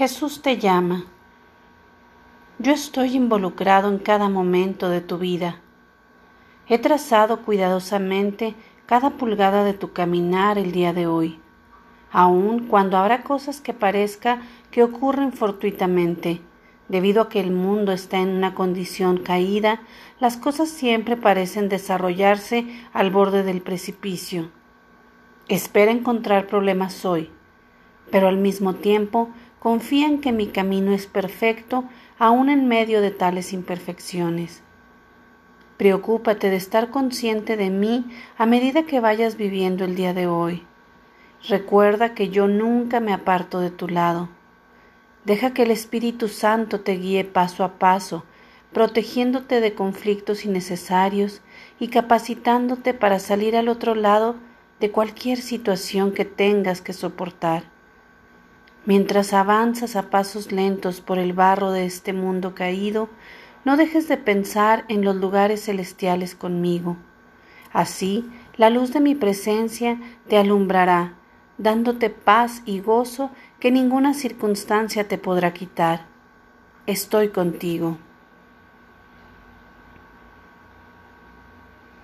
Jesús te llama. Yo estoy involucrado en cada momento de tu vida. He trazado cuidadosamente cada pulgada de tu caminar el día de hoy, aun cuando habrá cosas que parezca que ocurren fortuitamente. Debido a que el mundo está en una condición caída, las cosas siempre parecen desarrollarse al borde del precipicio. Espera encontrar problemas hoy, pero al mismo tiempo confía en que mi camino es perfecto aun en medio de tales imperfecciones. Preocúpate de estar consciente de mí a medida que vayas viviendo el día de hoy. Recuerda que yo nunca me aparto de tu lado. Deja que el Espíritu Santo te guíe paso a paso, protegiéndote de conflictos innecesarios y capacitándote para salir al otro lado de cualquier situación que tengas que soportar. Mientras avanzas a pasos lentos por el barro de este mundo caído, no dejes de pensar en los lugares celestiales conmigo. Así, la luz de mi presencia te alumbrará, dándote paz y gozo que ninguna circunstancia te podrá quitar. Estoy contigo.